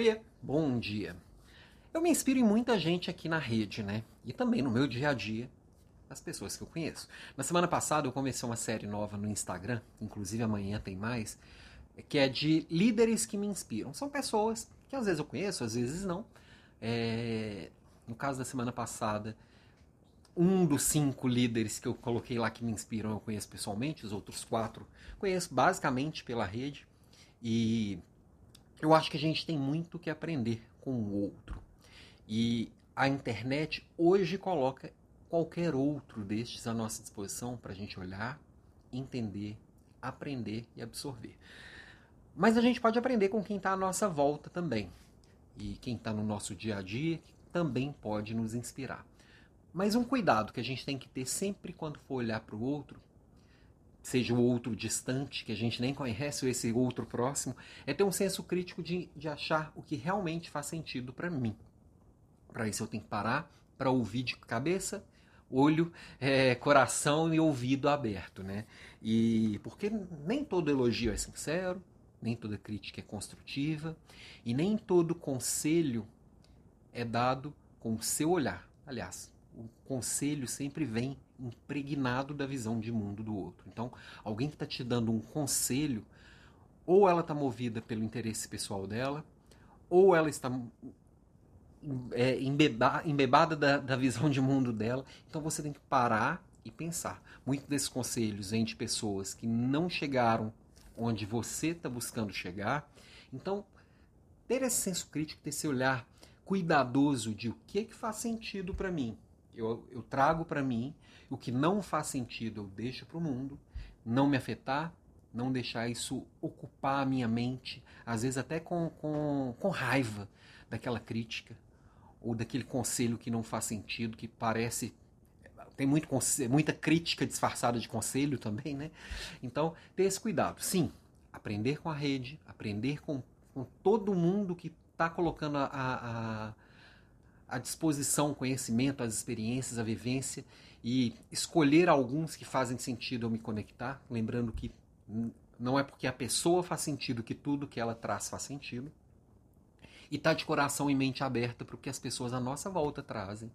Oiê, bom dia. Eu me inspiro em muita gente aqui na rede, né? E também no meu dia a dia, as pessoas que eu conheço. Na semana passada eu comecei uma série nova no Instagram, inclusive amanhã tem mais, que é de líderes que me inspiram. São pessoas que às vezes eu conheço, às vezes não. É... No caso da semana passada, um dos cinco líderes que eu coloquei lá que me inspiram eu conheço pessoalmente, os outros quatro conheço basicamente pela rede. E eu acho que a gente tem muito que aprender com o outro. E a internet hoje coloca qualquer outro destes à nossa disposição para a gente olhar, entender, aprender e absorver. Mas a gente pode aprender com quem está à nossa volta também. E quem está no nosso dia a dia também pode nos inspirar. Mas um cuidado que a gente tem que ter sempre quando for olhar para o outro, seja o outro distante, que a gente nem conhece, ou esse outro próximo, é ter um senso crítico de, de achar o que realmente faz sentido para mim. Para isso eu tenho que parar para ouvir de cabeça, olho, é, coração e ouvido aberto, né? E porque nem todo elogio é sincero, nem toda crítica é construtiva e nem todo conselho é dado com o seu olhar. Aliás, o conselho sempre vem impregnado da visão de mundo do outro. Então, alguém que está te dando um conselho, ou ela está movida pelo interesse pessoal dela, ou ela está é, embeba, embebada da, da visão de mundo dela. Então, você tem que parar e pensar. Muitos desses conselhos vêm de pessoas que não chegaram onde você está buscando chegar. Então, ter esse senso crítico, ter esse olhar cuidadoso de o que, que faz sentido para mim, eu, eu trago para mim, o que não faz sentido eu deixo para o mundo, não me afetar, não deixar isso ocupar a minha mente, às vezes até com, com, com raiva daquela crítica ou daquele conselho que não faz sentido, que parece tem muito, muita crítica disfarçada de conselho também, né? Então, ter esse cuidado. Sim, aprender com a rede, aprender com, com todo mundo que está colocando a, a, à disposição o conhecimento, as experiências, a vivência e escolher alguns que fazem sentido eu me conectar, lembrando que não é porque a pessoa faz sentido que tudo que ela traz faz sentido. E tá de coração e mente aberta para o que as pessoas à nossa volta trazem,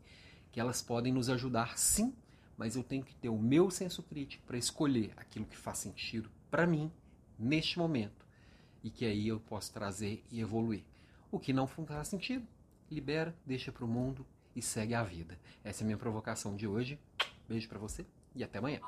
que elas podem nos ajudar sim, mas eu tenho que ter o meu senso crítico para escolher aquilo que faz sentido para mim neste momento e que aí eu posso trazer e evoluir. O que não faz sentido, libera, deixa para o mundo e segue a vida. Essa é a minha provocação de hoje. Beijo para você e até amanhã.